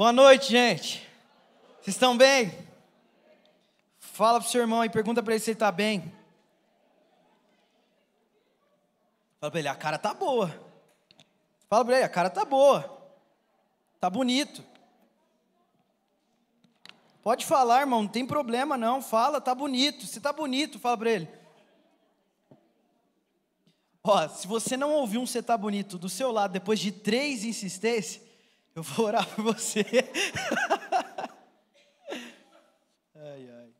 Boa noite, gente. Vocês estão bem? Fala pro seu irmão e pergunta para ele se ele está bem. Fala para ele, a cara tá boa. Fala para ele, a cara tá boa. Tá bonito. Pode falar, irmão, não tem problema não. Fala, tá bonito. Se tá bonito, fala para ele. Ó, se você não ouviu um você tá bonito do seu lado depois de três insistências, eu vou orar por você. ai, ai.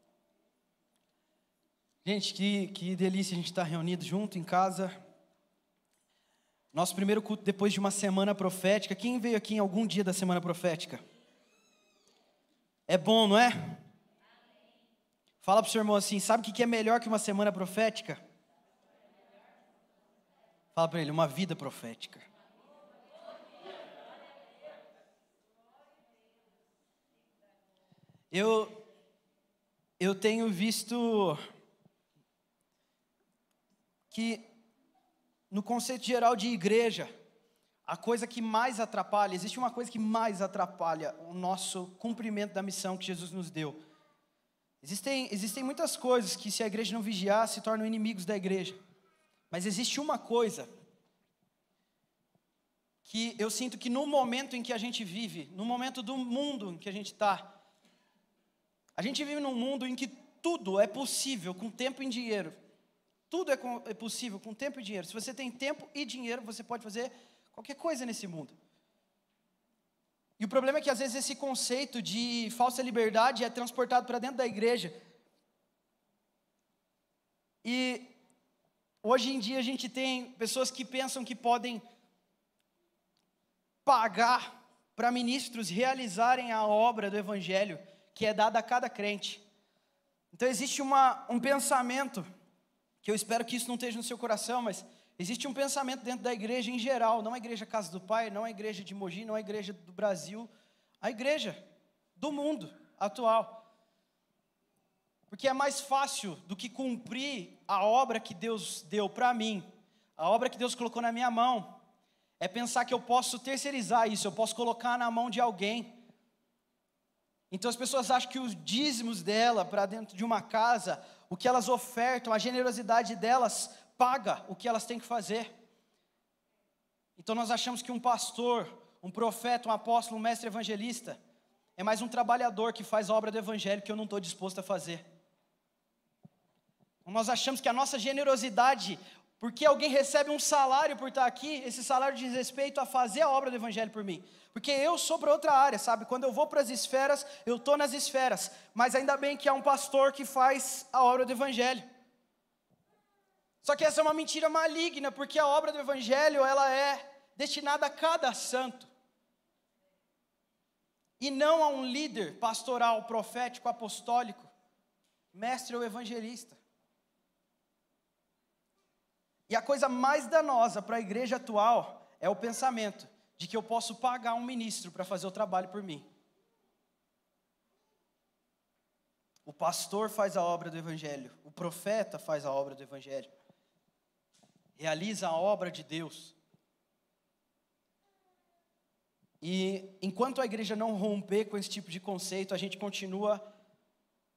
Gente, que, que delícia a gente estar reunido junto em casa. Nosso primeiro culto depois de uma semana profética. Quem veio aqui em algum dia da semana profética? É bom, não é? Fala para o seu irmão assim: sabe o que é melhor que uma semana profética? Fala para ele: uma vida profética. Eu, eu tenho visto que no conceito geral de igreja, a coisa que mais atrapalha, existe uma coisa que mais atrapalha o nosso cumprimento da missão que Jesus nos deu. Existem, existem muitas coisas que, se a igreja não vigiar, se tornam inimigos da igreja. Mas existe uma coisa que eu sinto que no momento em que a gente vive, no momento do mundo em que a gente está, a gente vive num mundo em que tudo é possível com tempo e dinheiro. Tudo é, é possível com tempo e dinheiro. Se você tem tempo e dinheiro, você pode fazer qualquer coisa nesse mundo. E o problema é que às vezes esse conceito de falsa liberdade é transportado para dentro da igreja. E hoje em dia a gente tem pessoas que pensam que podem pagar para ministros realizarem a obra do evangelho que é dada a cada crente. Então existe uma, um pensamento, que eu espero que isso não esteja no seu coração, mas existe um pensamento dentro da igreja em geral, não a igreja Casa do Pai, não a igreja de Mogi, não a igreja do Brasil, a igreja do mundo atual. Porque é mais fácil do que cumprir a obra que Deus deu para mim, a obra que Deus colocou na minha mão, é pensar que eu posso terceirizar isso, eu posso colocar na mão de alguém. Então as pessoas acham que os dízimos dela para dentro de uma casa, o que elas ofertam, a generosidade delas paga o que elas têm que fazer. Então nós achamos que um pastor, um profeta, um apóstolo, um mestre evangelista é mais um trabalhador que faz a obra do evangelho que eu não estou disposto a fazer. Nós achamos que a nossa generosidade, porque alguém recebe um salário por estar aqui, esse salário diz respeito a fazer a obra do Evangelho por mim. Porque eu sou para outra área, sabe? Quando eu vou para as esferas, eu estou nas esferas. Mas ainda bem que há um pastor que faz a obra do Evangelho. Só que essa é uma mentira maligna, porque a obra do Evangelho ela é destinada a cada santo. E não a um líder pastoral, profético, apostólico, mestre ou evangelista. E a coisa mais danosa para a igreja atual é o pensamento de que eu posso pagar um ministro para fazer o trabalho por mim. O pastor faz a obra do evangelho, o profeta faz a obra do evangelho, realiza a obra de Deus. E enquanto a igreja não romper com esse tipo de conceito, a gente continua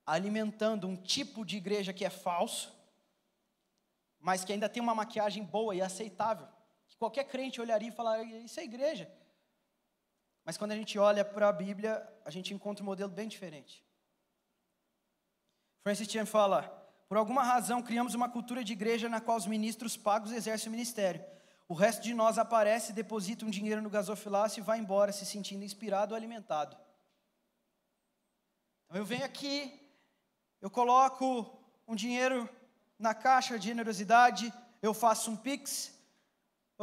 alimentando um tipo de igreja que é falso, mas que ainda tem uma maquiagem boa e aceitável. Que qualquer crente olharia e falaria: Isso é igreja. Mas quando a gente olha para a Bíblia, a gente encontra um modelo bem diferente. Francis Chan fala: Por alguma razão criamos uma cultura de igreja na qual os ministros pagos exercem o ministério. O resto de nós aparece, deposita um dinheiro no gasofilácio e vai embora se sentindo inspirado ou alimentado. Então eu venho aqui, eu coloco um dinheiro na caixa de generosidade, eu faço um Pix,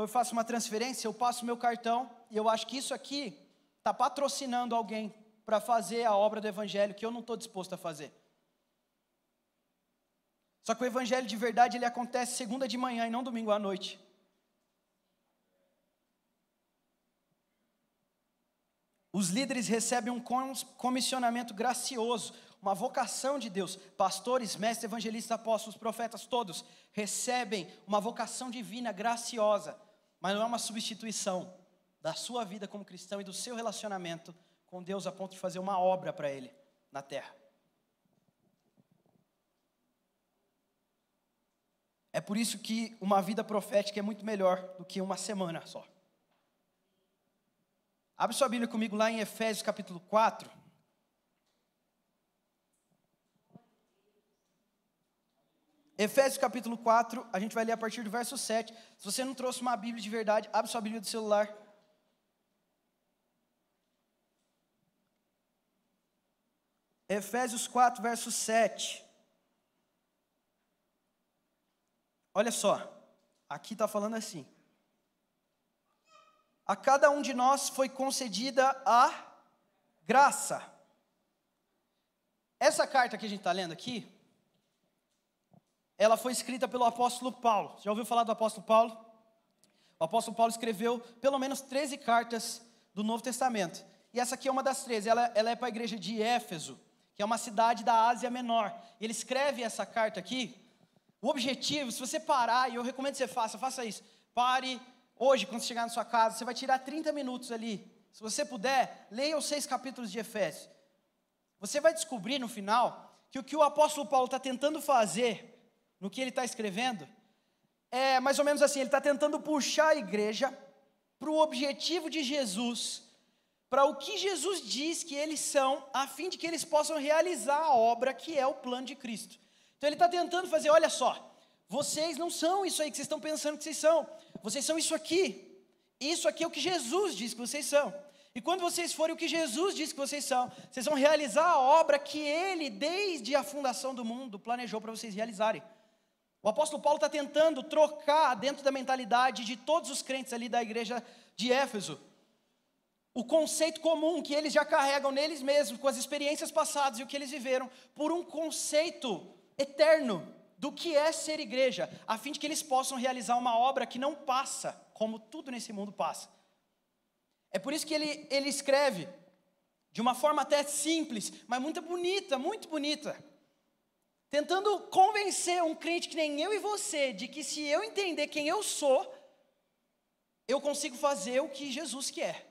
eu faço uma transferência, eu passo meu cartão, e eu acho que isso aqui está patrocinando alguém para fazer a obra do Evangelho que eu não estou disposto a fazer. Só que o Evangelho de verdade ele acontece segunda de manhã e não domingo à noite. Os líderes recebem um comissionamento gracioso, uma vocação de Deus. Pastores, mestres, evangelistas, apóstolos, profetas, todos recebem uma vocação divina, graciosa, mas não é uma substituição da sua vida como cristão e do seu relacionamento com Deus a ponto de fazer uma obra para Ele na terra. É por isso que uma vida profética é muito melhor do que uma semana só. Abre sua Bíblia comigo lá em Efésios capítulo 4. Efésios capítulo 4, a gente vai ler a partir do verso 7. Se você não trouxe uma Bíblia de verdade, abre sua Bíblia do celular. Efésios 4, verso 7. Olha só, aqui está falando assim: A cada um de nós foi concedida a graça. Essa carta que a gente está lendo aqui, ela foi escrita pelo apóstolo Paulo. Já ouviu falar do apóstolo Paulo? O apóstolo Paulo escreveu pelo menos 13 cartas do Novo Testamento. E essa aqui é uma das 13. Ela, ela é para a igreja de Éfeso, que é uma cidade da Ásia Menor. Ele escreve essa carta aqui o objetivo, se você parar, e eu recomendo que você faça, faça isso. Pare hoje, quando chegar na sua casa, você vai tirar 30 minutos ali. Se você puder, leia os seis capítulos de Efésios. Você vai descobrir no final que o que o apóstolo Paulo está tentando fazer, no que ele está escrevendo, é mais ou menos assim: ele está tentando puxar a igreja para o objetivo de Jesus, para o que Jesus diz que eles são, a fim de que eles possam realizar a obra que é o plano de Cristo. Então ele está tentando fazer: olha só, vocês não são isso aí que vocês estão pensando que vocês são, vocês são isso aqui. Isso aqui é o que Jesus diz que vocês são. E quando vocês forem o que Jesus diz que vocês são, vocês vão realizar a obra que Ele, desde a fundação do mundo, planejou para vocês realizarem. O apóstolo Paulo está tentando trocar dentro da mentalidade de todos os crentes ali da igreja de Éfeso o conceito comum que eles já carregam neles mesmos, com as experiências passadas e o que eles viveram, por um conceito eterno do que é ser igreja, a fim de que eles possam realizar uma obra que não passa, como tudo nesse mundo passa. É por isso que ele, ele escreve, de uma forma até simples, mas muito bonita, muito bonita, tentando convencer um crente que nem eu e você, de que se eu entender quem eu sou, eu consigo fazer o que Jesus quer.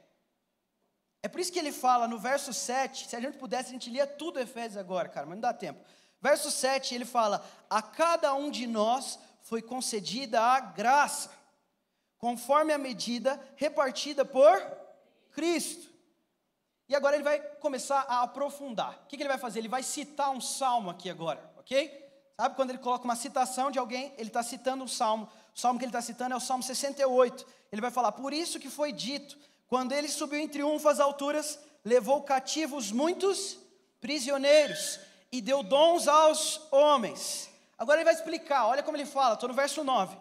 É por isso que ele fala no verso 7, se a gente pudesse, a gente lia tudo Efésios agora, cara, mas não dá tempo. Verso 7 ele fala: A cada um de nós foi concedida a graça, conforme a medida repartida por Cristo. E agora ele vai começar a aprofundar. O que, ele vai fazer? Ele vai citar um salmo aqui agora, ok? Sabe quando ele coloca uma citação de alguém, ele está citando um salmo. O salmo que ele está citando é o salmo 68. Ele vai falar: Por isso que foi dito, quando ele subiu em triunfo às alturas, levou cativos muitos prisioneiros e deu dons aos homens. Agora ele vai explicar, olha como ele fala, estou no verso 9.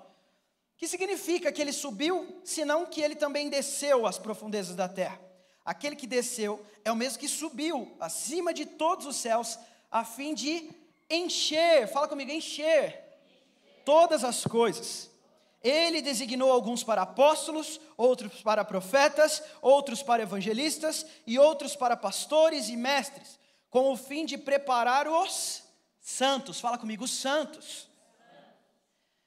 Que significa que ele subiu, senão que ele também desceu às profundezas da terra. Aquele que desceu é o mesmo que subiu acima de todos os céus, a fim de encher, fala comigo, encher todas as coisas. Ele designou alguns para apóstolos, outros para profetas, outros para evangelistas e outros para pastores e mestres com o fim de preparar os santos. Fala comigo, os santos.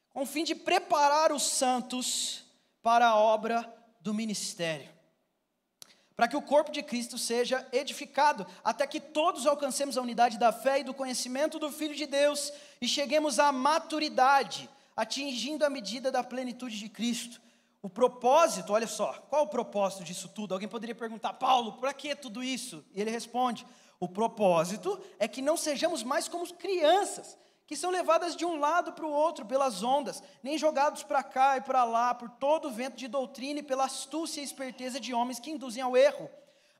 Com o fim de preparar os santos para a obra do ministério. Para que o corpo de Cristo seja edificado, até que todos alcancemos a unidade da fé e do conhecimento do Filho de Deus e cheguemos à maturidade, atingindo a medida da plenitude de Cristo. O propósito, olha só, qual o propósito disso tudo? Alguém poderia perguntar, Paulo, para que tudo isso? E ele responde: o propósito é que não sejamos mais como crianças, que são levadas de um lado para o outro pelas ondas, nem jogados para cá e para lá por todo o vento de doutrina e pela astúcia e esperteza de homens que induzem ao erro.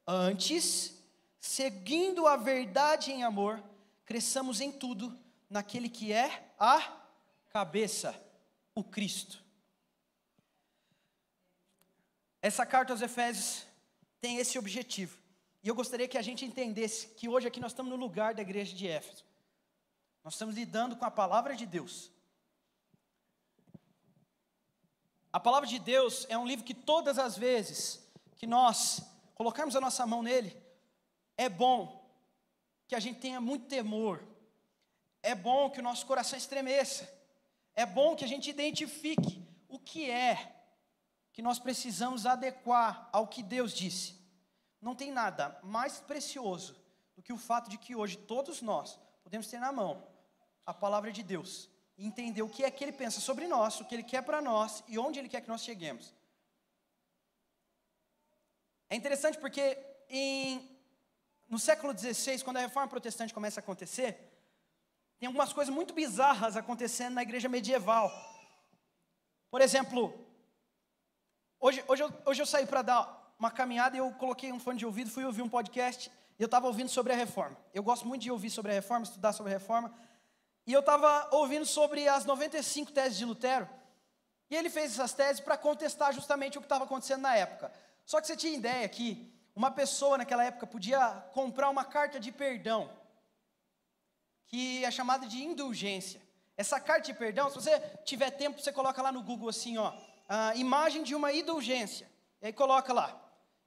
Antes, seguindo a verdade em amor, cresçamos em tudo naquele que é a cabeça, o Cristo. Essa carta aos Efésios tem esse objetivo e eu gostaria que a gente entendesse que hoje aqui nós estamos no lugar da igreja de Éfeso. Nós estamos lidando com a palavra de Deus. A palavra de Deus é um livro que todas as vezes que nós colocarmos a nossa mão nele, é bom que a gente tenha muito temor. É bom que o nosso coração estremeça. É bom que a gente identifique o que é que nós precisamos adequar ao que Deus disse. não tem nada mais precioso do que o fato de que hoje todos nós podemos ter na mão a palavra de Deus entender o que é que ele pensa sobre nós, o que ele quer para nós e onde ele quer que nós cheguemos. É interessante porque em, no século XVI, quando a reforma protestante começa a acontecer, tem algumas coisas muito bizarras acontecendo na igreja medieval. Por exemplo, hoje, hoje, eu, hoje eu saí para dar uma caminhada e eu coloquei um fone de ouvido, fui ouvir um podcast e eu estava ouvindo sobre a reforma. Eu gosto muito de ouvir sobre a reforma, estudar sobre a reforma. E eu estava ouvindo sobre as 95 teses de Lutero. E ele fez essas teses para contestar justamente o que estava acontecendo na época. Só que você tinha ideia que uma pessoa naquela época podia comprar uma carta de perdão que é chamada de indulgência. Essa carta de perdão, se você tiver tempo, você coloca lá no Google assim, ó, a imagem de uma indulgência. E aí coloca lá.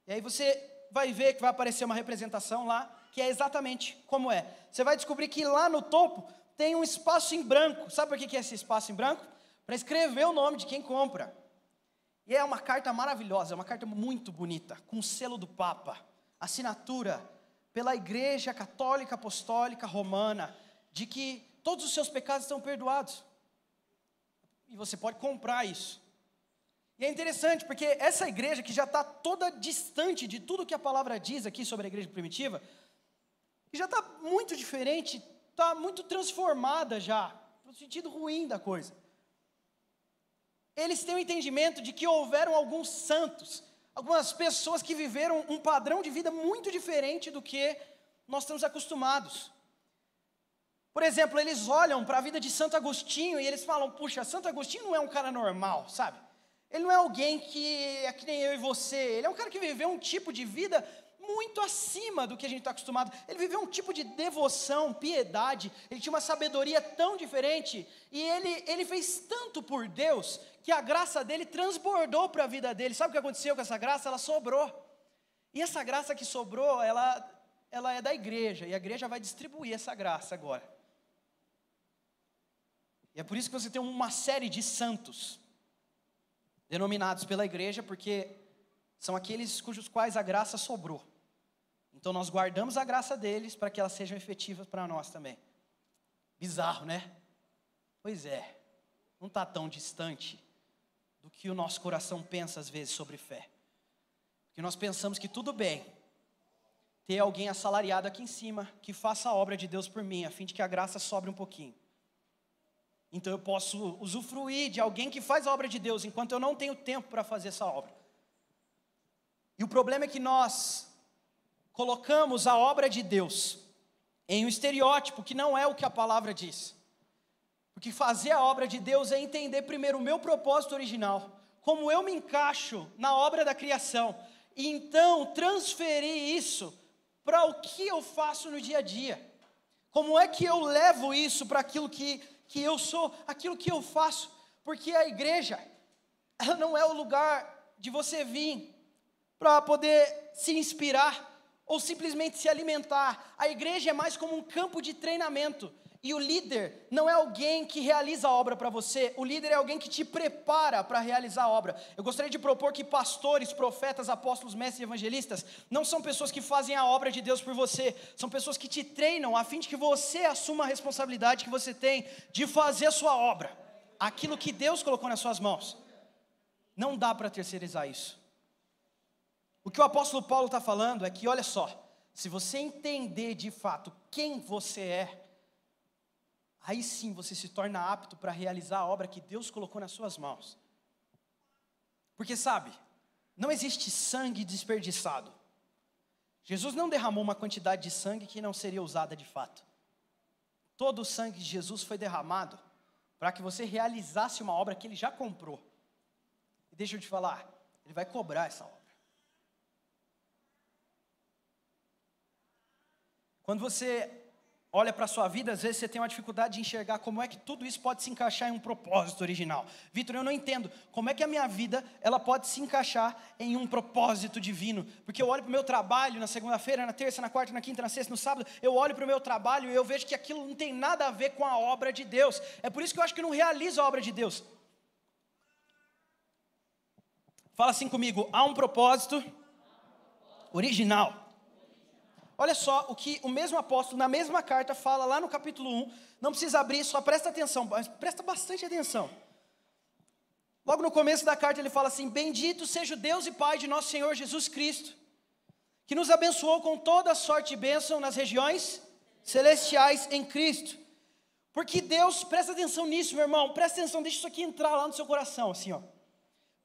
E aí você vai ver que vai aparecer uma representação lá, que é exatamente como é. Você vai descobrir que lá no topo tem um espaço em branco. Sabe por que é esse espaço em branco? Para escrever o nome de quem compra. E é uma carta maravilhosa, é uma carta muito bonita, com o selo do Papa, assinatura pela Igreja Católica Apostólica Romana, de que todos os seus pecados estão perdoados. E você pode comprar isso. E é interessante porque essa igreja que já está toda distante de tudo que a palavra diz aqui sobre a igreja primitiva, que já está muito diferente, está muito transformada já, no sentido ruim da coisa. Eles têm o entendimento de que houveram alguns santos, algumas pessoas que viveram um padrão de vida muito diferente do que nós estamos acostumados. Por exemplo, eles olham para a vida de Santo Agostinho e eles falam: puxa, Santo Agostinho não é um cara normal, sabe? Ele não é alguém que é que nem eu e você. Ele é um cara que viveu um tipo de vida muito acima do que a gente está acostumado. Ele viveu um tipo de devoção, piedade. Ele tinha uma sabedoria tão diferente. E ele, ele fez tanto por Deus que a graça dele transbordou para a vida dele. Sabe o que aconteceu com essa graça? Ela sobrou. E essa graça que sobrou, ela, ela é da igreja. E a igreja vai distribuir essa graça agora. E é por isso que você tem uma série de santos, denominados pela igreja, porque são aqueles cujos quais a graça sobrou. Então nós guardamos a graça deles para que elas sejam efetivas para nós também. Bizarro, né? Pois é, não está tão distante do que o nosso coração pensa às vezes sobre fé. Porque nós pensamos que tudo bem ter alguém assalariado aqui em cima que faça a obra de Deus por mim, a fim de que a graça sobre um pouquinho. Então eu posso usufruir de alguém que faz a obra de Deus, enquanto eu não tenho tempo para fazer essa obra. E o problema é que nós colocamos a obra de Deus em um estereótipo que não é o que a palavra diz. Porque fazer a obra de Deus é entender primeiro o meu propósito original, como eu me encaixo na obra da criação, e então transferir isso para o que eu faço no dia a dia. Como é que eu levo isso para aquilo que que eu sou, aquilo que eu faço, porque a igreja, ela não é o lugar de você vir para poder se inspirar ou simplesmente se alimentar. A igreja é mais como um campo de treinamento. E o líder não é alguém que realiza a obra para você, o líder é alguém que te prepara para realizar a obra. Eu gostaria de propor que pastores, profetas, apóstolos, mestres e evangelistas não são pessoas que fazem a obra de Deus por você, são pessoas que te treinam a fim de que você assuma a responsabilidade que você tem de fazer a sua obra, aquilo que Deus colocou nas suas mãos. Não dá para terceirizar isso. O que o apóstolo Paulo está falando é que, olha só, se você entender de fato quem você é, aí sim você se torna apto para realizar a obra que Deus colocou nas suas mãos. Porque sabe, não existe sangue desperdiçado. Jesus não derramou uma quantidade de sangue que não seria usada de fato. Todo o sangue de Jesus foi derramado para que você realizasse uma obra que ele já comprou. E deixa eu te falar, ele vai cobrar essa obra. Quando você olha para a sua vida, às vezes você tem uma dificuldade de enxergar como é que tudo isso pode se encaixar em um propósito original. Vitor, eu não entendo como é que a minha vida ela pode se encaixar em um propósito divino. Porque eu olho para o meu trabalho na segunda-feira, na terça, na quarta, na quinta, na sexta, no sábado, eu olho para o meu trabalho e eu vejo que aquilo não tem nada a ver com a obra de Deus. É por isso que eu acho que eu não realizo a obra de Deus. Fala assim comigo, há um propósito Original. Olha só o que o mesmo apóstolo, na mesma carta, fala lá no capítulo 1. Não precisa abrir, só presta atenção, presta bastante atenção. Logo no começo da carta ele fala assim: Bendito seja o Deus e Pai de nosso Senhor Jesus Cristo, que nos abençoou com toda sorte e bênção nas regiões celestiais em Cristo. Porque Deus, presta atenção nisso, meu irmão, presta atenção, deixa isso aqui entrar lá no seu coração, assim, ó.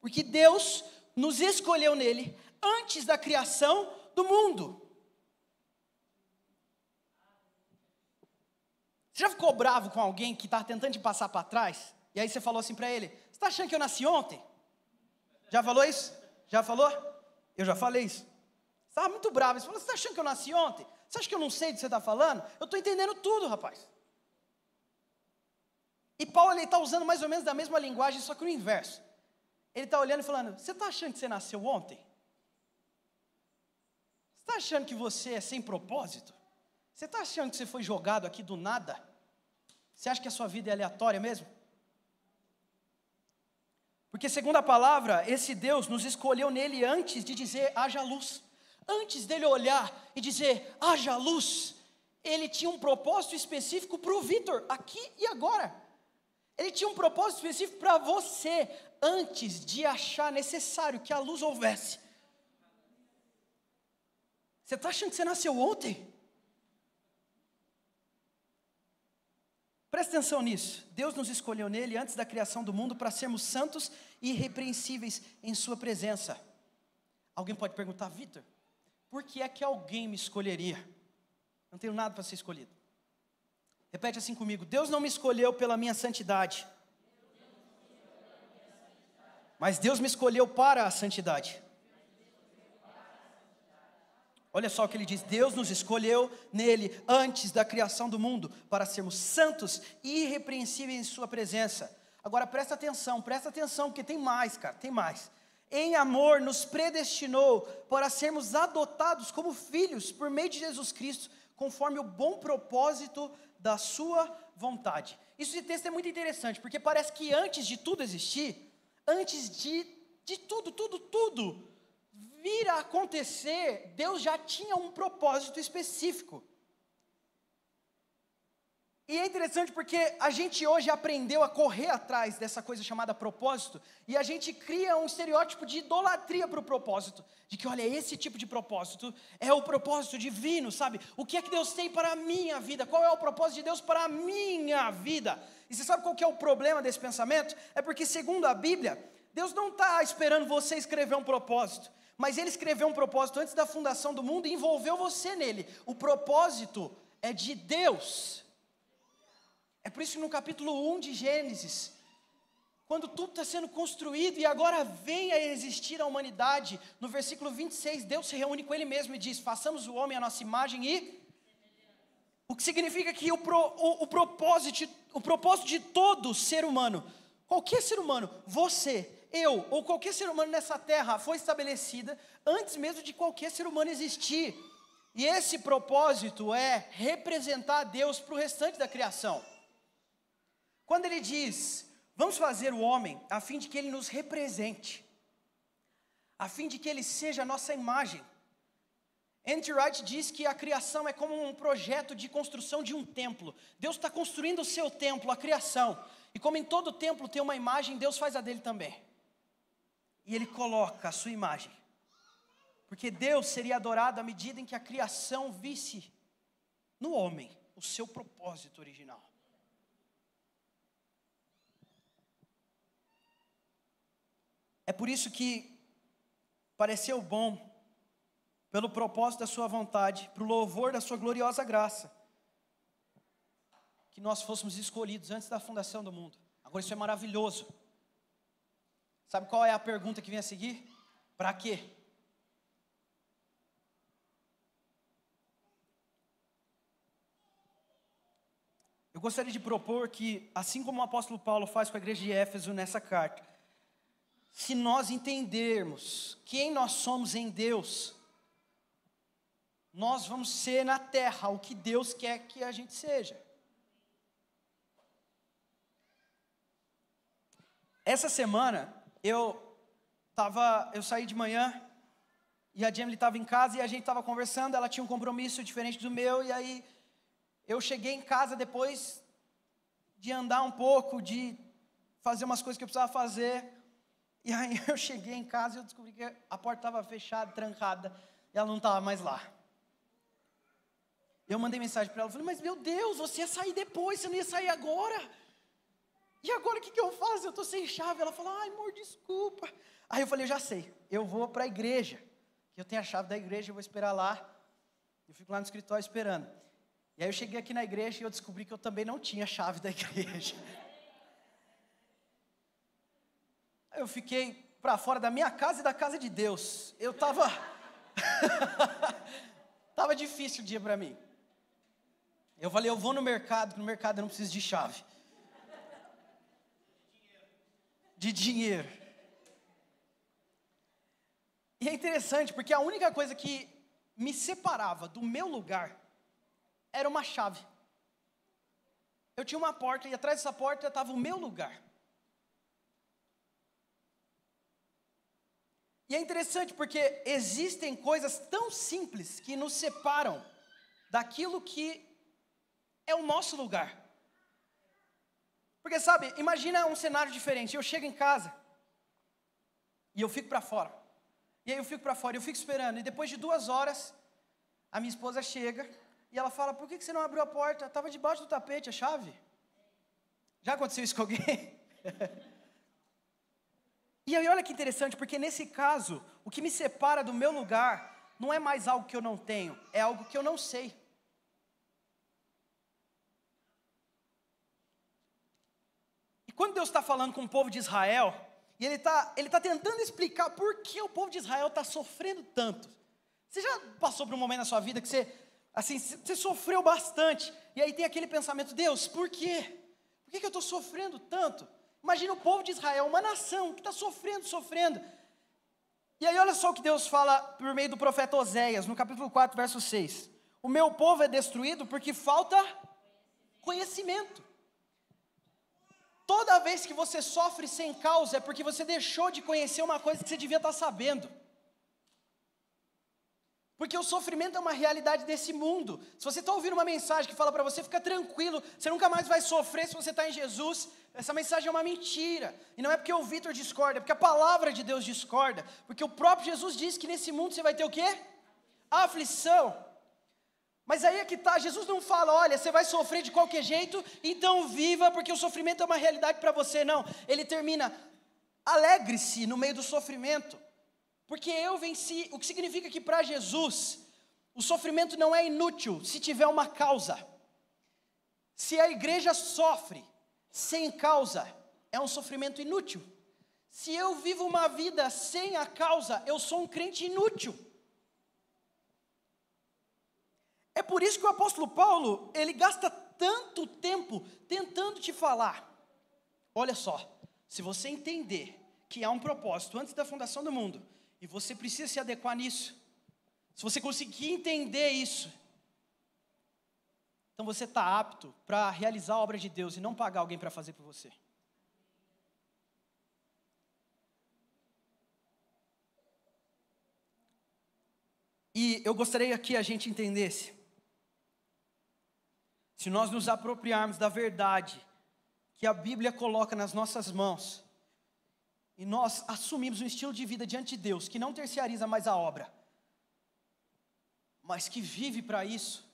Porque Deus nos escolheu nele antes da criação do mundo. Já ficou bravo com alguém que está tentando te passar para trás? E aí você falou assim para ele: Você está achando que eu nasci ontem? Já falou isso? Já falou? Eu já falei isso. Estava muito bravo. Você falou: Você está achando que eu nasci ontem? Você acha que eu não sei do que você está falando? Eu estou entendendo tudo, rapaz. E Paulo está usando mais ou menos da mesma linguagem, só que no inverso. Ele está olhando e falando: Você está achando que você nasceu ontem? Você está achando que você é sem propósito? Você está achando que você foi jogado aqui do nada? Você acha que a sua vida é aleatória mesmo? Porque, segundo a palavra, esse Deus nos escolheu nele antes de dizer haja luz. Antes dele olhar e dizer haja luz, ele tinha um propósito específico para o Vitor, aqui e agora. Ele tinha um propósito específico para você, antes de achar necessário que a luz houvesse. Você está achando que você nasceu ontem? Presta atenção nisso. Deus nos escolheu nele antes da criação do mundo para sermos santos e irrepreensíveis em Sua presença. Alguém pode perguntar, Vitor, por que é que alguém me escolheria? Não tenho nada para ser escolhido. Repete assim comigo: Deus não me escolheu pela minha santidade, mas Deus me escolheu para a santidade. Olha só o que ele diz: Deus nos escolheu nele antes da criação do mundo para sermos santos e irrepreensíveis em Sua presença. Agora presta atenção, presta atenção, porque tem mais, cara, tem mais. Em amor nos predestinou para sermos adotados como filhos por meio de Jesus Cristo, conforme o bom propósito da Sua vontade. Isso de texto é muito interessante, porque parece que antes de tudo existir, antes de, de tudo, tudo, tudo, vir a acontecer, Deus já tinha um propósito específico. E é interessante porque a gente hoje aprendeu a correr atrás dessa coisa chamada propósito, e a gente cria um estereótipo de idolatria para o propósito, de que, olha, esse tipo de propósito é o propósito divino, sabe? O que é que Deus tem para a minha vida? Qual é o propósito de Deus para a minha vida? E você sabe qual que é o problema desse pensamento? É porque, segundo a Bíblia, Deus não está esperando você escrever um propósito mas ele escreveu um propósito antes da fundação do mundo e envolveu você nele. O propósito é de Deus. É por isso que no capítulo 1 de Gênesis, quando tudo está sendo construído e agora vem a existir a humanidade, no versículo 26, Deus se reúne com Ele mesmo e diz: façamos o homem a nossa imagem e. O que significa que o, pro, o, o, propósito, o propósito de todo ser humano, qualquer ser humano, você, eu ou qualquer ser humano nessa terra foi estabelecida antes mesmo de qualquer ser humano existir. E esse propósito é representar Deus para o restante da criação. Quando ele diz, vamos fazer o homem a fim de que ele nos represente, a fim de que ele seja a nossa imagem. Andrew Wright diz que a criação é como um projeto de construção de um templo. Deus está construindo o seu templo, a criação. E como em todo templo tem uma imagem, Deus faz a dele também e ele coloca a sua imagem. Porque Deus seria adorado à medida em que a criação visse no homem o seu propósito original. É por isso que pareceu bom, pelo propósito da Sua vontade, para o louvor da Sua gloriosa graça, que nós fôssemos escolhidos antes da fundação do mundo. Agora, isso é maravilhoso. Sabe qual é a pergunta que vem a seguir? Para quê? Eu gostaria de propor que, assim como o apóstolo Paulo faz com a igreja de Éfeso nessa carta, se nós entendermos quem nós somos em Deus, nós vamos ser na terra o que Deus quer que a gente seja. Essa semana, eu tava, eu saí de manhã E a Jamie estava em casa e a gente estava conversando, ela tinha um compromisso diferente do meu, e aí eu cheguei em casa depois de andar um pouco, de fazer umas coisas que eu precisava fazer. E aí eu cheguei em casa e eu descobri que a porta estava fechada, trancada, e ela não estava mais lá. Eu mandei mensagem para ela, falei, mas meu Deus, você ia sair depois, você não ia sair agora. E agora o que, que eu faço? Eu estou sem chave. Ela falou, ai amor, desculpa. Aí eu falei, eu já sei, eu vou para a igreja, que eu tenho a chave da igreja, eu vou esperar lá. Eu fico lá no escritório esperando. E aí eu cheguei aqui na igreja e eu descobri que eu também não tinha chave da igreja. Eu fiquei para fora da minha casa e da casa de Deus. Eu estava. Tava difícil o dia para mim. Eu falei, eu vou no mercado, no mercado eu não preciso de chave. De dinheiro. E é interessante, porque a única coisa que me separava do meu lugar era uma chave. Eu tinha uma porta e atrás dessa porta estava o meu lugar. E é interessante porque existem coisas tão simples que nos separam daquilo que é o nosso lugar. Porque sabe, imagina um cenário diferente. Eu chego em casa e eu fico para fora. E aí eu fico para fora, eu fico esperando. E depois de duas horas, a minha esposa chega e ela fala: Por que você não abriu a porta? Estava debaixo do tapete a chave. Já aconteceu isso com alguém? e aí olha que interessante, porque nesse caso, o que me separa do meu lugar não é mais algo que eu não tenho, é algo que eu não sei. Quando Deus está falando com o povo de Israel, e Ele está ele tá tentando explicar por que o povo de Israel está sofrendo tanto. Você já passou por um momento na sua vida que você, assim, você sofreu bastante, e aí tem aquele pensamento: Deus, por quê? Por que, que eu estou sofrendo tanto? Imagina o povo de Israel, uma nação que está sofrendo, sofrendo. E aí, olha só o que Deus fala por meio do profeta Oséias, no capítulo 4, verso 6. O meu povo é destruído porque falta conhecimento. Toda vez que você sofre sem causa é porque você deixou de conhecer uma coisa que você devia estar sabendo. Porque o sofrimento é uma realidade desse mundo. Se você está ouvindo uma mensagem que fala para você, fica tranquilo, você nunca mais vai sofrer se você está em Jesus, essa mensagem é uma mentira. E não é porque o Vitor discorda, é porque a palavra de Deus discorda. Porque o próprio Jesus disse que nesse mundo você vai ter o quê? aflição. Mas aí é que tá, Jesus não fala, olha, você vai sofrer de qualquer jeito, então viva, porque o sofrimento é uma realidade para você. Não, ele termina, alegre-se no meio do sofrimento, porque eu venci, o que significa que para Jesus, o sofrimento não é inútil se tiver uma causa. Se a igreja sofre sem causa, é um sofrimento inútil. Se eu vivo uma vida sem a causa, eu sou um crente inútil. É por isso que o apóstolo Paulo, ele gasta tanto tempo tentando te falar. Olha só, se você entender que há um propósito antes da fundação do mundo, e você precisa se adequar nisso, se você conseguir entender isso, então você está apto para realizar a obra de Deus e não pagar alguém para fazer por você. E eu gostaria que a gente entendesse se nós nos apropriarmos da verdade que a Bíblia coloca nas nossas mãos, e nós assumimos um estilo de vida diante de Deus que não terciariza mais a obra, mas que vive para isso,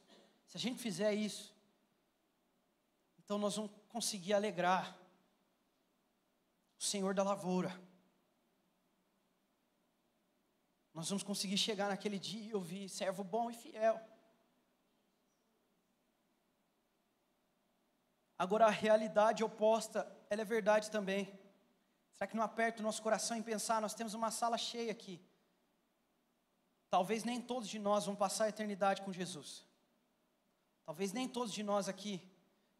se a gente fizer isso, então nós vamos conseguir alegrar o Senhor da lavoura. Nós vamos conseguir chegar naquele dia e ouvir servo bom e fiel. Agora a realidade oposta, ela é verdade também. Será que não aperta o nosso coração em pensar, nós temos uma sala cheia aqui. Talvez nem todos de nós vão passar a eternidade com Jesus. Talvez nem todos de nós aqui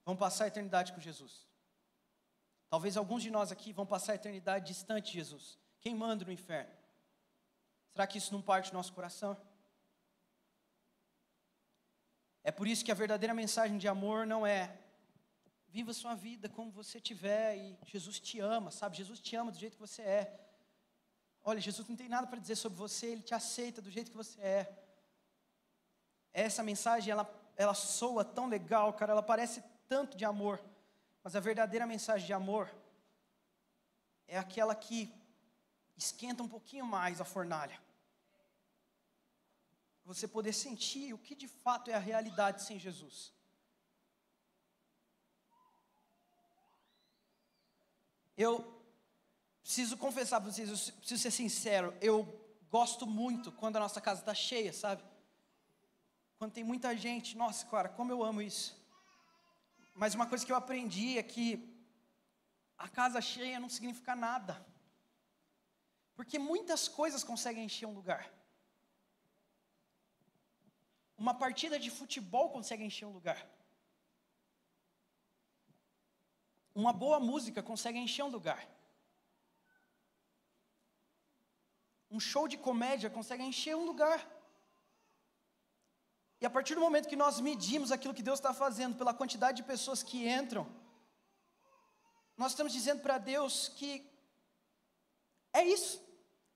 vão passar a eternidade com Jesus. Talvez alguns de nós aqui vão passar a eternidade distante de Jesus, queimando no inferno. Será que isso não parte do nosso coração? É por isso que a verdadeira mensagem de amor não é Viva sua vida como você tiver e Jesus te ama, sabe? Jesus te ama do jeito que você é. Olha, Jesus não tem nada para dizer sobre você, ele te aceita do jeito que você é. Essa mensagem, ela, ela soa tão legal, cara, ela parece tanto de amor, mas a verdadeira mensagem de amor é aquela que esquenta um pouquinho mais a fornalha. Você poder sentir o que de fato é a realidade sem Jesus. Eu preciso confessar para vocês, eu preciso ser sincero, eu gosto muito quando a nossa casa está cheia, sabe? Quando tem muita gente, nossa, cara, como eu amo isso. Mas uma coisa que eu aprendi é que a casa cheia não significa nada. Porque muitas coisas conseguem encher um lugar. Uma partida de futebol consegue encher um lugar. Uma boa música consegue encher um lugar. Um show de comédia consegue encher um lugar. E a partir do momento que nós medimos aquilo que Deus está fazendo pela quantidade de pessoas que entram, nós estamos dizendo para Deus que é isso,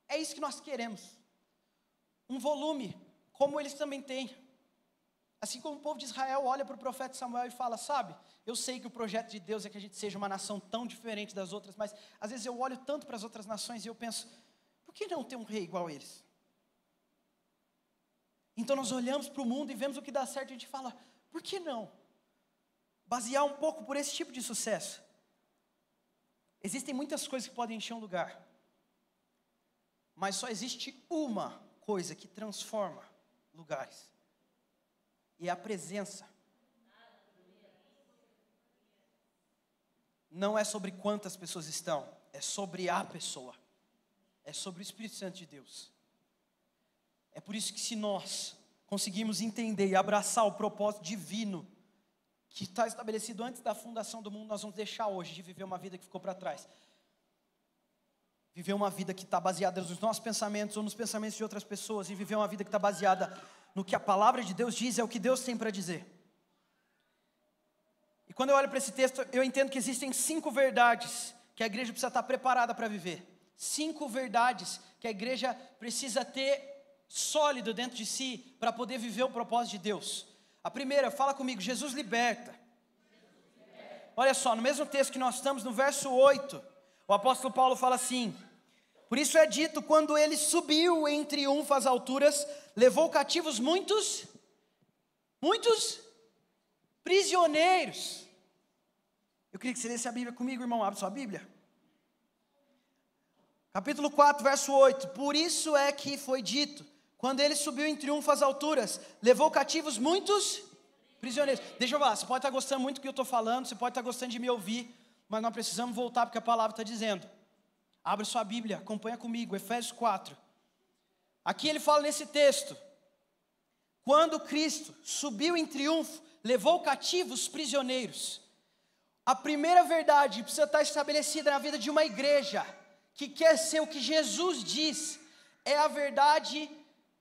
é isso que nós queremos. Um volume, como eles também têm. Assim como o povo de Israel olha para o profeta Samuel e fala: Sabe, eu sei que o projeto de Deus é que a gente seja uma nação tão diferente das outras, mas às vezes eu olho tanto para as outras nações e eu penso: por que não ter um rei igual a eles? Então nós olhamos para o mundo e vemos o que dá certo e a gente fala: por que não? Basear um pouco por esse tipo de sucesso. Existem muitas coisas que podem encher um lugar, mas só existe uma coisa que transforma lugares, e a presença. Não é sobre quantas pessoas estão, é sobre a pessoa, é sobre o Espírito Santo de Deus. É por isso que, se nós conseguimos entender e abraçar o propósito divino, que está estabelecido antes da fundação do mundo, nós vamos deixar hoje de viver uma vida que ficou para trás. Viver uma vida que está baseada nos nossos pensamentos ou nos pensamentos de outras pessoas, e viver uma vida que está baseada no que a palavra de Deus diz, é o que Deus tem para dizer. E quando eu olho para esse texto, eu entendo que existem cinco verdades que a igreja precisa estar preparada para viver. Cinco verdades que a igreja precisa ter sólido dentro de si para poder viver o propósito de Deus. A primeira, fala comigo, Jesus liberta. Olha só, no mesmo texto que nós estamos, no verso 8, o apóstolo Paulo fala assim: Por isso é dito, quando ele subiu em triunfo às alturas, levou cativos muitos, muitos prisioneiros. Eu queria que você lesse a Bíblia comigo, irmão, abre sua Bíblia. Capítulo 4, verso 8: Por isso é que foi dito: quando ele subiu em triunfo às alturas, levou cativos muitos prisioneiros. Deixa eu falar, você pode estar gostando muito do que eu estou falando, você pode estar gostando de me ouvir, mas nós precisamos voltar porque a palavra está dizendo. Abre sua Bíblia, acompanha comigo, Efésios 4. Aqui ele fala nesse texto: quando Cristo subiu em triunfo, levou cativos prisioneiros. A primeira verdade precisa estar estabelecida na vida de uma igreja que quer ser o que Jesus diz, é a verdade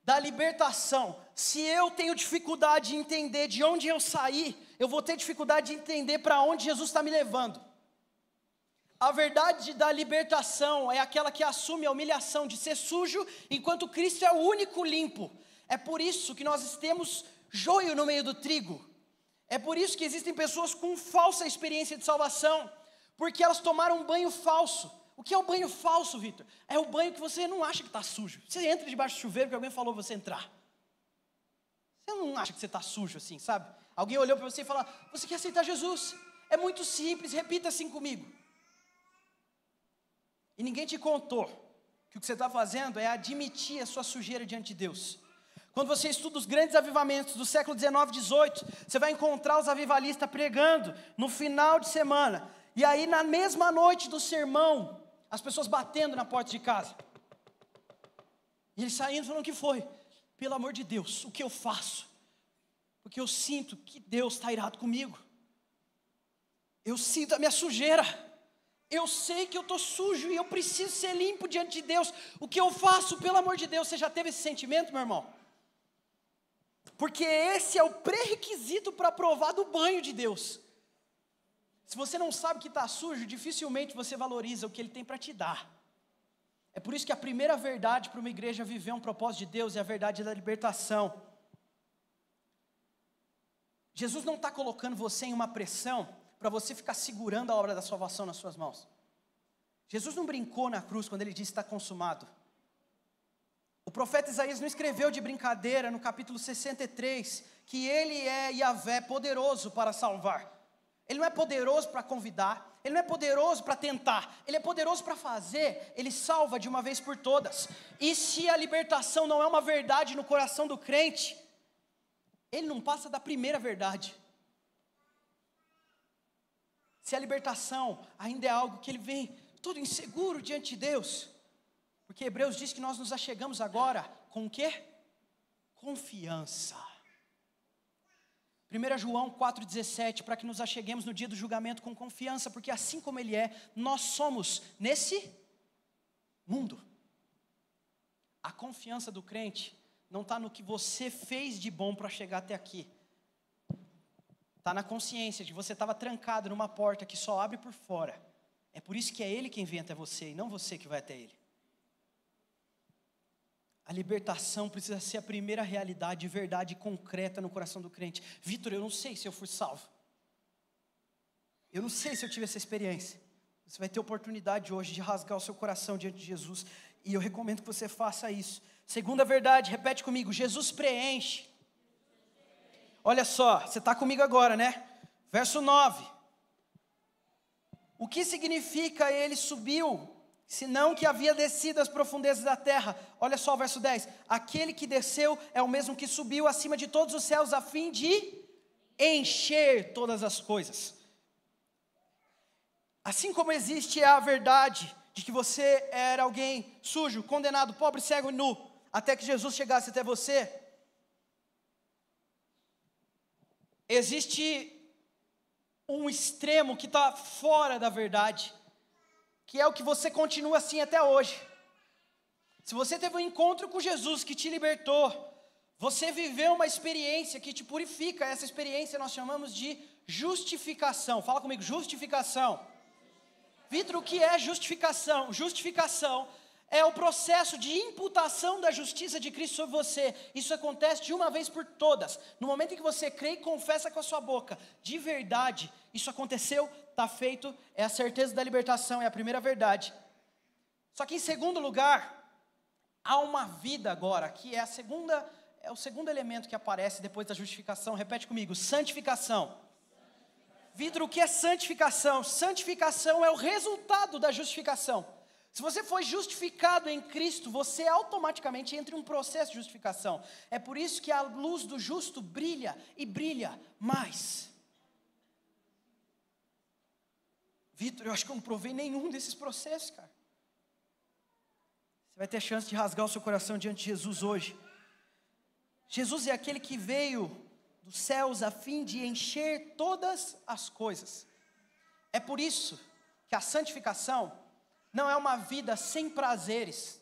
da libertação. Se eu tenho dificuldade de entender de onde eu saí, eu vou ter dificuldade de entender para onde Jesus está me levando. A verdade da libertação é aquela que assume a humilhação de ser sujo, enquanto Cristo é o único limpo. É por isso que nós temos joio no meio do trigo. É por isso que existem pessoas com falsa experiência de salvação, porque elas tomaram um banho falso. O que é o banho falso, Vitor? É o banho que você não acha que está sujo. Você entra debaixo do chuveiro porque alguém falou você entrar. Você não acha que você está sujo assim, sabe? Alguém olhou para você e falou: Você quer aceitar Jesus? É muito simples, repita assim comigo. E ninguém te contou que o que você está fazendo é admitir a sua sujeira diante de Deus. Quando você estuda os grandes avivamentos do século 19, 18, você vai encontrar os avivalistas pregando no final de semana. E aí, na mesma noite do sermão, as pessoas batendo na porta de casa. E ele saindo falando: O que foi? Pelo amor de Deus, o que eu faço? Porque eu sinto que Deus está irado comigo. Eu sinto a minha sujeira. Eu sei que eu estou sujo e eu preciso ser limpo diante de Deus. O que eu faço, pelo amor de Deus? Você já teve esse sentimento, meu irmão? Porque esse é o pré-requisito para provar do banho de Deus. Se você não sabe que está sujo, dificilmente você valoriza o que Ele tem para te dar. É por isso que a primeira verdade para uma igreja viver um propósito de Deus é a verdade da libertação. Jesus não está colocando você em uma pressão para você ficar segurando a obra da salvação nas suas mãos. Jesus não brincou na cruz quando ele disse está consumado. O profeta Isaías não escreveu de brincadeira no capítulo 63 que ele é Yahvé poderoso para salvar. Ele não é poderoso para convidar, ele não é poderoso para tentar, ele é poderoso para fazer, ele salva de uma vez por todas. E se a libertação não é uma verdade no coração do crente, ele não passa da primeira verdade. Se a libertação ainda é algo que ele vem todo inseguro diante de Deus, porque Hebreus diz que nós nos achegamos agora com o quê? Confiança. 1 João 4,17, para que nos acheguemos no dia do julgamento com confiança, porque assim como Ele é, nós somos nesse mundo. A confiança do crente não está no que você fez de bom para chegar até aqui, está na consciência de você estava trancado numa porta que só abre por fora. É por isso que é Ele quem vem até você e não você que vai até Ele. A libertação precisa ser a primeira realidade, verdade concreta no coração do crente. Vitor, eu não sei se eu fui salvo. Eu não sei se eu tive essa experiência. Você vai ter oportunidade hoje de rasgar o seu coração diante de Jesus. E eu recomendo que você faça isso. Segunda verdade, repete comigo: Jesus preenche. Olha só, você está comigo agora, né? Verso 9. O que significa ele subiu senão que havia descido às profundezas da terra. Olha só o verso 10: Aquele que desceu é o mesmo que subiu acima de todos os céus, a fim de encher todas as coisas. Assim como existe a verdade de que você era alguém sujo, condenado, pobre, cego e nu, até que Jesus chegasse até você, existe um extremo que está fora da verdade que é o que você continua assim até hoje. Se você teve um encontro com Jesus que te libertou, você viveu uma experiência que te purifica, essa experiência nós chamamos de justificação. Fala comigo, justificação. Vitor, o que é justificação? Justificação é o processo de imputação da justiça de Cristo sobre você. Isso acontece de uma vez por todas. No momento em que você crê e confessa com a sua boca, de verdade, isso aconteceu, está feito, é a certeza da libertação, é a primeira verdade. Só que em segundo lugar, há uma vida agora, que é a segunda, é o segundo elemento que aparece depois da justificação. Repete comigo, santificação. Vidro, o que é santificação? Santificação é o resultado da justificação. Se você foi justificado em Cristo, você automaticamente entra em um processo de justificação. É por isso que a luz do justo brilha e brilha mais. Vitor, eu acho que eu não provei nenhum desses processos, cara. Você vai ter chance de rasgar o seu coração diante de Jesus hoje. Jesus é aquele que veio dos céus a fim de encher todas as coisas. É por isso que a santificação não é uma vida sem prazeres.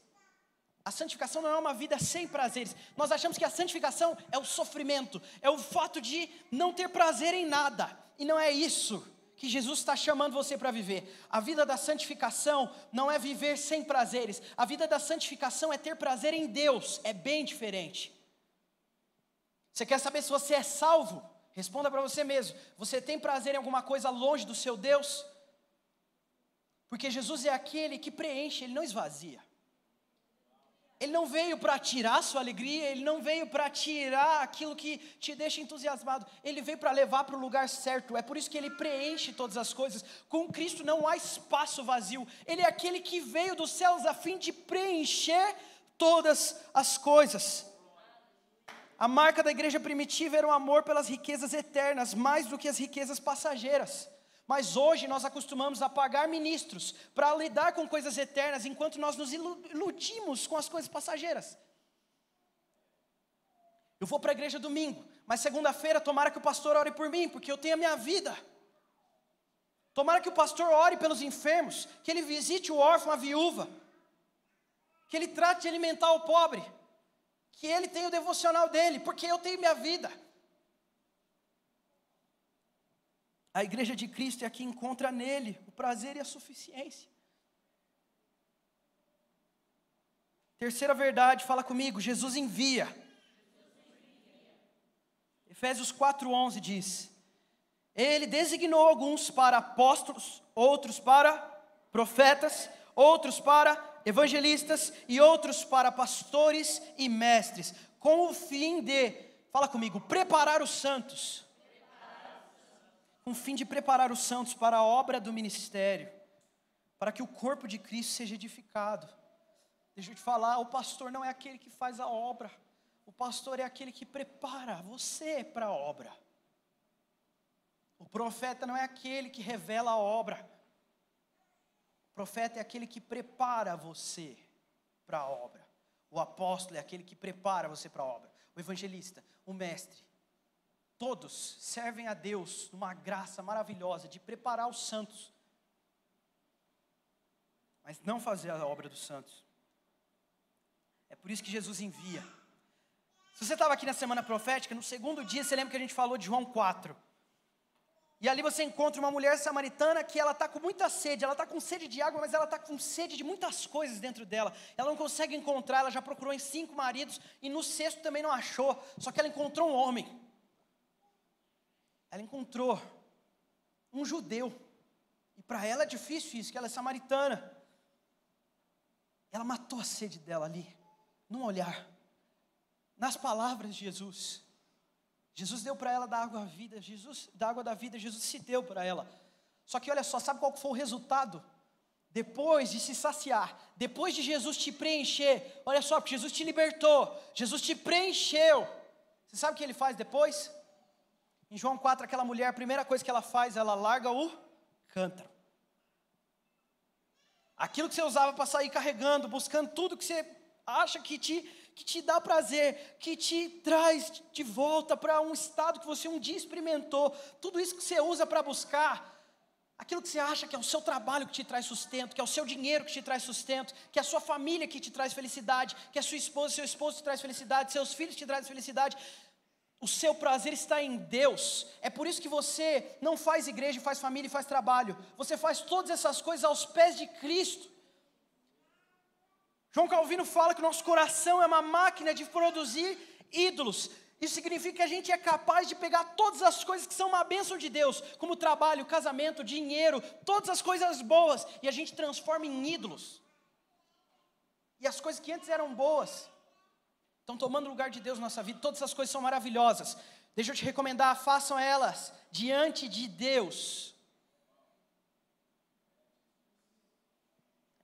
A santificação não é uma vida sem prazeres. Nós achamos que a santificação é o sofrimento, é o fato de não ter prazer em nada. E não é isso que Jesus está chamando você para viver. A vida da santificação não é viver sem prazeres. A vida da santificação é ter prazer em Deus. É bem diferente. Você quer saber se você é salvo? Responda para você mesmo. Você tem prazer em alguma coisa longe do seu Deus? Porque Jesus é aquele que preenche, ele não esvazia. Ele não veio para tirar sua alegria, ele não veio para tirar aquilo que te deixa entusiasmado. Ele veio para levar para o lugar certo. É por isso que ele preenche todas as coisas. Com Cristo não há espaço vazio. Ele é aquele que veio dos céus a fim de preencher todas as coisas. A marca da igreja primitiva era o amor pelas riquezas eternas, mais do que as riquezas passageiras. Mas hoje nós acostumamos a pagar ministros para lidar com coisas eternas, enquanto nós nos iludimos com as coisas passageiras. Eu vou para a igreja domingo, mas segunda-feira tomara que o pastor ore por mim, porque eu tenho a minha vida. Tomara que o pastor ore pelos enfermos, que ele visite o órfão, a viúva, que ele trate de alimentar o pobre, que ele tenha o devocional dele, porque eu tenho minha vida. A igreja de Cristo é a que encontra nele o prazer e a suficiência. Terceira verdade, fala comigo, Jesus envia. Efésios 4:11 diz: Ele designou alguns para apóstolos, outros para profetas, outros para evangelistas e outros para pastores e mestres, com o fim de, fala comigo, preparar os santos. Com o fim de preparar os santos para a obra do ministério, para que o corpo de Cristo seja edificado. Deixa eu te falar, o pastor não é aquele que faz a obra, o pastor é aquele que prepara você para a obra. O profeta não é aquele que revela a obra, profeta é aquele que prepara você para a obra. O apóstolo é aquele que prepara você para a obra. O evangelista, o mestre. Todos servem a Deus numa graça maravilhosa de preparar os santos, mas não fazer a obra dos santos. É por isso que Jesus envia. Se você estava aqui na semana profética, no segundo dia, você lembra que a gente falou de João 4. E ali você encontra uma mulher samaritana que ela está com muita sede, ela está com sede de água, mas ela está com sede de muitas coisas dentro dela. Ela não consegue encontrar, ela já procurou em cinco maridos e no sexto também não achou, só que ela encontrou um homem. Ela encontrou um judeu. E para ela é difícil isso, que ela é samaritana. Ela matou a sede dela ali, num olhar, nas palavras de Jesus. Jesus deu para ela da água da vida, Jesus, da água da vida, Jesus se deu para ela. Só que olha só, sabe qual foi o resultado? Depois de se saciar, depois de Jesus te preencher, olha só, Jesus te libertou, Jesus te preencheu. Você sabe o que ele faz depois? Em João 4, aquela mulher, a primeira coisa que ela faz, ela larga o cântaro. Aquilo que você usava para sair carregando, buscando tudo que você acha que te que te dá prazer, que te traz de volta para um estado que você um dia experimentou, tudo isso que você usa para buscar, aquilo que você acha que é o seu trabalho que te traz sustento, que é o seu dinheiro que te traz sustento, que é a sua família que te traz felicidade, que é a sua esposa, seu esposo te traz felicidade, seus filhos te trazem felicidade. O seu prazer está em Deus. É por isso que você não faz igreja, faz família e faz trabalho. Você faz todas essas coisas aos pés de Cristo. João Calvino fala que o nosso coração é uma máquina de produzir ídolos. Isso significa que a gente é capaz de pegar todas as coisas que são uma bênção de Deus, como trabalho, casamento, dinheiro, todas as coisas boas, e a gente transforma em ídolos. E as coisas que antes eram boas estão tomando lugar de Deus na nossa vida, todas essas coisas são maravilhosas. Deixa eu te recomendar, façam elas diante de Deus.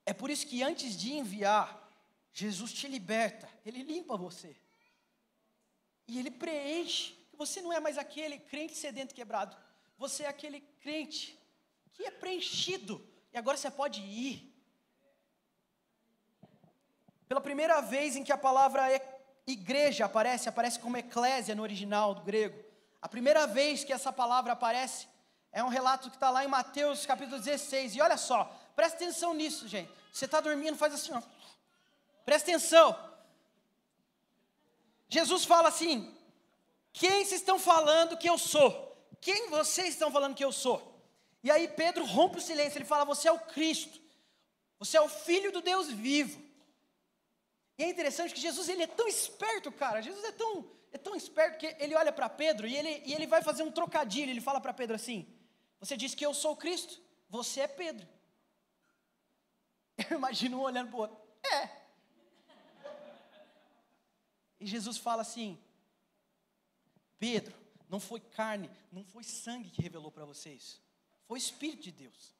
É por isso que antes de enviar, Jesus te liberta, ele limpa você. E ele preenche. Você não é mais aquele crente sedento quebrado. Você é aquele crente que é preenchido. E agora você pode ir. Pela primeira vez em que a palavra igreja aparece, aparece como eclésia no original do grego. A primeira vez que essa palavra aparece é um relato que está lá em Mateus capítulo 16. E olha só, presta atenção nisso, gente. Você está dormindo, faz assim, ó. Presta atenção. Jesus fala assim: Quem vocês estão falando que eu sou? Quem vocês estão falando que eu sou? E aí Pedro rompe o silêncio, ele fala: Você é o Cristo, você é o Filho do Deus vivo. E é interessante que Jesus ele é tão esperto, cara. Jesus é tão, é tão esperto que ele olha para Pedro e ele, e ele vai fazer um trocadilho. Ele fala para Pedro assim: Você diz que eu sou Cristo, você é Pedro. Eu imagino um olhando para o outro: É, e Jesus fala assim: Pedro, não foi carne, não foi sangue que revelou para vocês, foi o Espírito de Deus.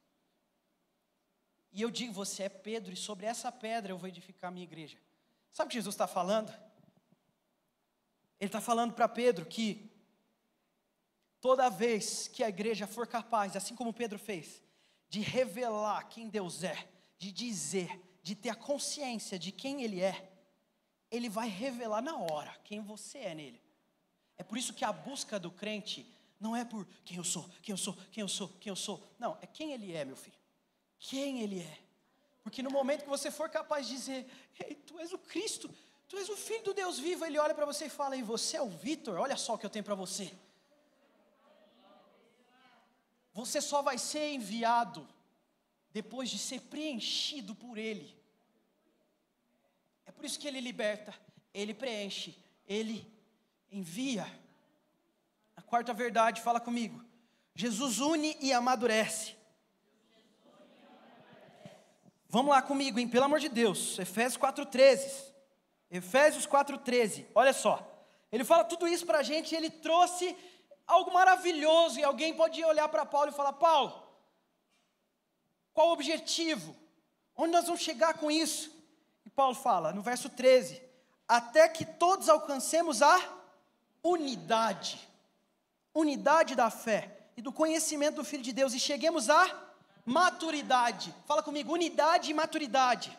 E eu digo: você é Pedro, e sobre essa pedra eu vou edificar a minha igreja. Sabe o que Jesus está falando? Ele está falando para Pedro que toda vez que a igreja for capaz, assim como Pedro fez, de revelar quem Deus é, de dizer, de ter a consciência de quem Ele é, ele vai revelar na hora quem você é nele. É por isso que a busca do crente não é por quem eu sou, quem eu sou, quem eu sou, quem eu sou. Não, é quem ele é, meu filho. Quem ele é. Porque no momento que você for capaz de dizer, Ei, tu és o Cristo, tu és o Filho do Deus vivo, ele olha para você e fala, e você é o Vitor, olha só o que eu tenho para você. Você só vai ser enviado depois de ser preenchido por ele. É por isso que ele liberta, ele preenche, ele envia. A quarta verdade, fala comigo. Jesus une e amadurece. Vamos lá comigo, hein? Pelo amor de Deus. Efésios 4,13. Efésios 4,13. Olha só. Ele fala tudo isso para a gente e ele trouxe algo maravilhoso. E alguém pode olhar para Paulo e falar: Paulo, qual o objetivo? Onde nós vamos chegar com isso? E Paulo fala no verso 13: Até que todos alcancemos a unidade unidade da fé e do conhecimento do Filho de Deus e cheguemos à maturidade. Fala comigo, unidade e maturidade.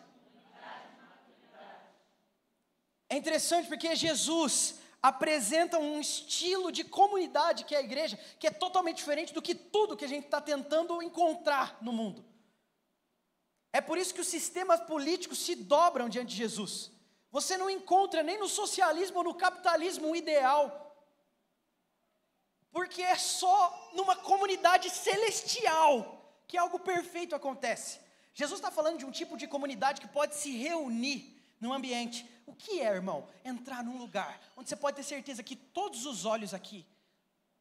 É interessante porque Jesus apresenta um estilo de comunidade que é a igreja, que é totalmente diferente do que tudo que a gente está tentando encontrar no mundo. É por isso que os sistemas políticos se dobram diante de Jesus. Você não encontra nem no socialismo ou no capitalismo um ideal porque é só numa comunidade celestial que algo perfeito acontece. Jesus está falando de um tipo de comunidade que pode se reunir num ambiente. O que é, irmão? Entrar num lugar onde você pode ter certeza que todos os olhos aqui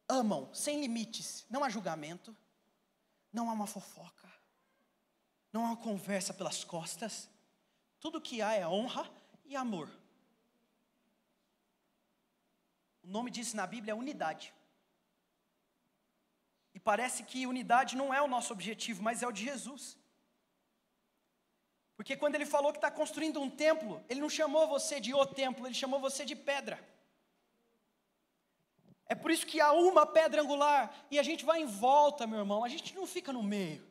amam, sem limites. Não há julgamento, não há uma fofoca, não há uma conversa pelas costas. Tudo que há é honra e amor. O nome disso na Bíblia é unidade. Parece que unidade não é o nosso objetivo, mas é o de Jesus. Porque quando ele falou que está construindo um templo, ele não chamou você de o templo, ele chamou você de pedra. É por isso que há uma pedra angular e a gente vai em volta, meu irmão, a gente não fica no meio.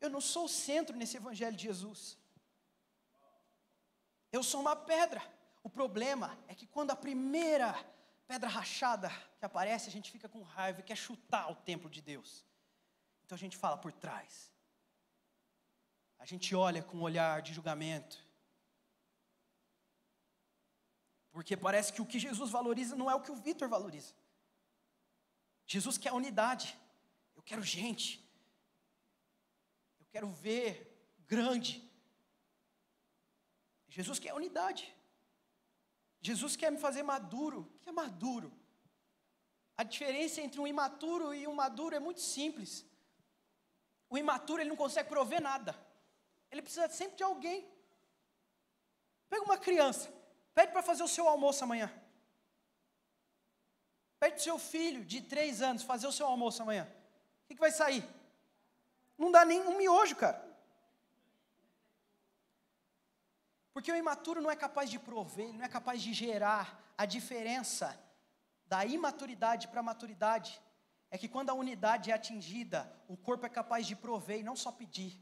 Eu não sou o centro nesse evangelho de Jesus. Eu sou uma pedra. O problema é que quando a primeira pedra rachada que aparece, a gente fica com raiva e quer chutar o templo de Deus. Então a gente fala por trás. A gente olha com um olhar de julgamento. Porque parece que o que Jesus valoriza não é o que o Vitor valoriza. Jesus quer unidade. Eu quero gente. Eu quero ver grande. Jesus quer unidade. Jesus quer me fazer maduro. O que é maduro? A diferença entre um imaturo e um maduro é muito simples. O imaturo ele não consegue prover nada. Ele precisa sempre de alguém. Pega uma criança, pede para fazer o seu almoço amanhã. Pede para o seu filho de três anos fazer o seu almoço amanhã. O que, que vai sair? Não dá nem um miojo, cara. Porque o imaturo não é capaz de prover, ele não é capaz de gerar a diferença da imaturidade para a maturidade. É que quando a unidade é atingida, o corpo é capaz de prover e não só pedir.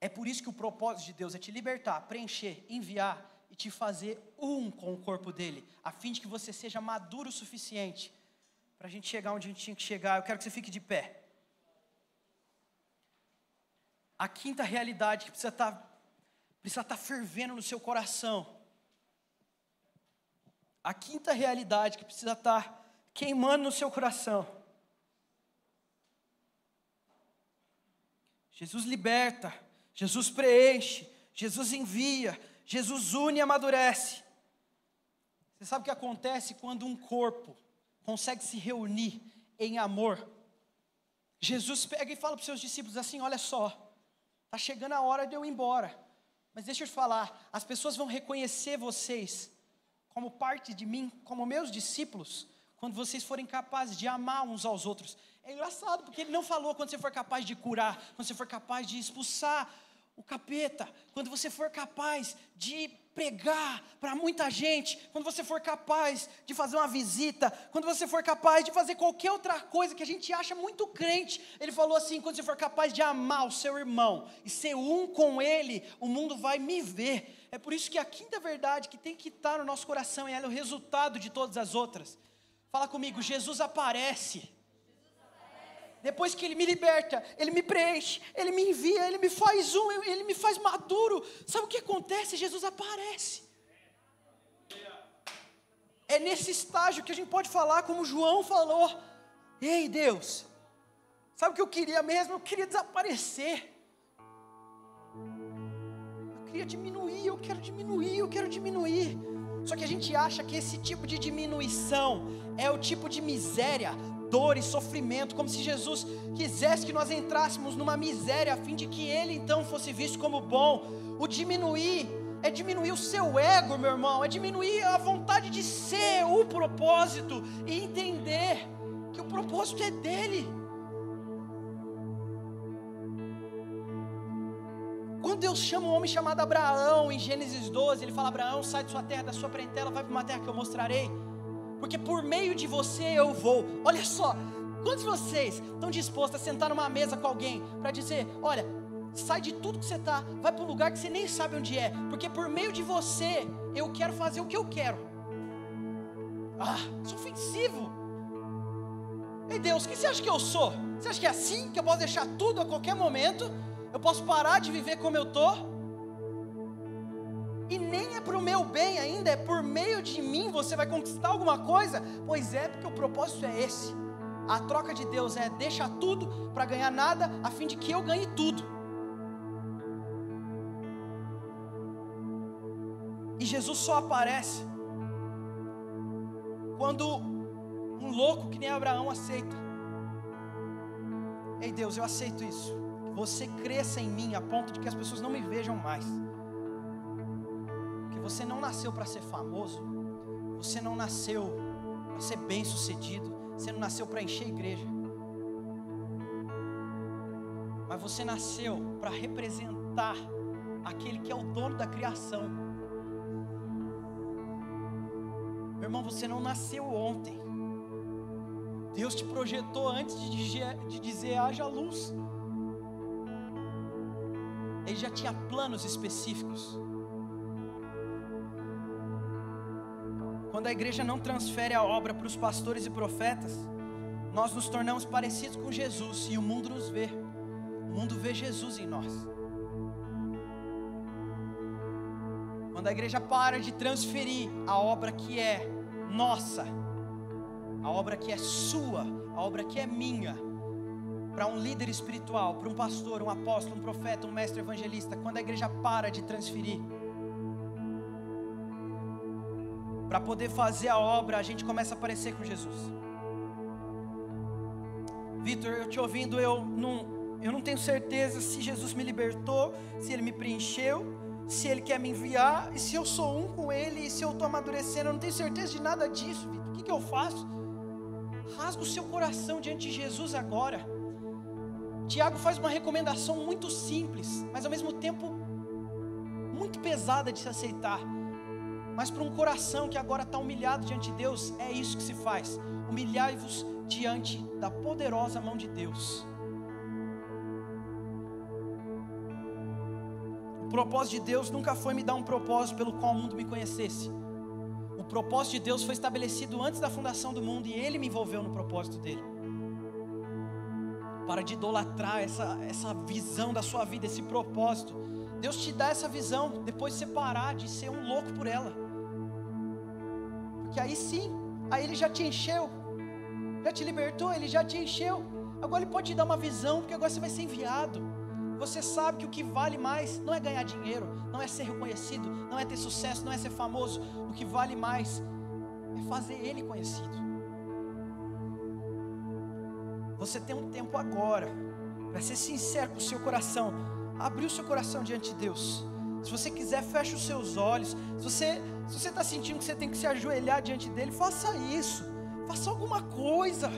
É por isso que o propósito de Deus é te libertar, preencher, enviar e te fazer um com o corpo dele, a fim de que você seja maduro o suficiente para a gente chegar onde a gente tinha que chegar. Eu quero que você fique de pé. A quinta realidade que precisa estar tá precisa estar fervendo no seu coração. A quinta realidade que precisa estar queimando no seu coração. Jesus liberta, Jesus preenche, Jesus envia, Jesus une e amadurece. Você sabe o que acontece quando um corpo consegue se reunir em amor? Jesus pega e fala para os seus discípulos assim: Olha só, está chegando a hora de eu ir embora. Mas deixa eu te falar, as pessoas vão reconhecer vocês como parte de mim, como meus discípulos, quando vocês forem capazes de amar uns aos outros. É engraçado, porque ele não falou quando você for capaz de curar, quando você for capaz de expulsar o capeta, quando você for capaz de pregar para muita gente, quando você for capaz de fazer uma visita, quando você for capaz de fazer qualquer outra coisa que a gente acha muito crente, ele falou assim: quando você for capaz de amar o seu irmão e ser um com ele, o mundo vai me ver. É por isso que a quinta verdade que tem que estar no nosso coração e ela é o resultado de todas as outras. Fala comigo, Jesus aparece depois que Ele me liberta, Ele me preenche, Ele me envia, Ele me faz um, Ele me faz maduro. Sabe o que acontece? Jesus aparece. É nesse estágio que a gente pode falar, como João falou: Ei Deus, sabe o que eu queria mesmo? Eu queria desaparecer. Eu queria diminuir, eu quero diminuir, eu quero diminuir. Só que a gente acha que esse tipo de diminuição é o tipo de miséria, dor e sofrimento, como se Jesus quisesse que nós entrássemos numa miséria a fim de que Ele então fosse visto como bom. O diminuir é diminuir o seu ego, meu irmão, é diminuir a vontade de ser o propósito e entender que o propósito é dele. Quando Deus chama um homem chamado Abraão em Gênesis 12, ele fala: Abraão, sai de sua terra, da sua parentela, vai para uma terra que eu mostrarei, porque por meio de você eu vou. Olha só, quantos de vocês estão dispostos a sentar numa mesa com alguém para dizer: Olha, sai de tudo que você está, vai para um lugar que você nem sabe onde é, porque por meio de você eu quero fazer o que eu quero. Ah, isso é ofensivo. Ei Deus, o que você acha que eu sou? Você acha que é assim? Que eu posso deixar tudo a qualquer momento? Eu posso parar de viver como eu estou? E nem é para o meu bem ainda, é por meio de mim você vai conquistar alguma coisa? Pois é, porque o propósito é esse. A troca de Deus é deixar tudo para ganhar nada, a fim de que eu ganhe tudo. E Jesus só aparece quando um louco que nem Abraão aceita. Ei Deus, eu aceito isso você cresça em mim a ponto de que as pessoas não me vejam mais. Você não nasceu para ser famoso, você não nasceu para ser bem-sucedido, você não nasceu para encher a igreja. Mas você nasceu para representar aquele que é o dono da criação. Meu irmão, você não nasceu ontem. Deus te projetou antes de dizer, de dizer haja luz. Ele já tinha planos específicos. Quando a igreja não transfere a obra para os pastores e profetas, nós nos tornamos parecidos com Jesus e o mundo nos vê. O mundo vê Jesus em nós. Quando a igreja para de transferir a obra que é nossa, a obra que é sua, a obra que é minha, para um líder espiritual, para um pastor, um apóstolo, um profeta, um mestre evangelista, quando a igreja para de transferir, para poder fazer a obra, a gente começa a parecer com Jesus. Vitor, eu te ouvindo, eu não, eu não tenho certeza se Jesus me libertou, se ele me preencheu, se ele quer me enviar, e se eu sou um com ele, e se eu estou amadurecendo, eu não tenho certeza de nada disso, Vitor. O que, que eu faço? Rasga o seu coração diante de Jesus agora. Tiago faz uma recomendação muito simples, mas ao mesmo tempo muito pesada de se aceitar. Mas para um coração que agora está humilhado diante de Deus, é isso que se faz: humilhai-vos diante da poderosa mão de Deus. O propósito de Deus nunca foi me dar um propósito pelo qual o mundo me conhecesse. O propósito de Deus foi estabelecido antes da fundação do mundo e Ele me envolveu no propósito dele. Para de idolatrar essa, essa visão da sua vida, esse propósito. Deus te dá essa visão, depois você parar de ser um louco por ela. Porque aí sim, aí Ele já te encheu, já te libertou, Ele já te encheu. Agora Ele pode te dar uma visão, porque agora você vai ser enviado. Você sabe que o que vale mais não é ganhar dinheiro, não é ser reconhecido, não é ter sucesso, não é ser famoso. O que vale mais é fazer Ele conhecido. Você tem um tempo agora para ser sincero com o seu coração, abrir o seu coração diante de Deus. Se você quiser, feche os seus olhos. Se você se você está sentindo que você tem que se ajoelhar diante dele, faça isso. Faça alguma coisa.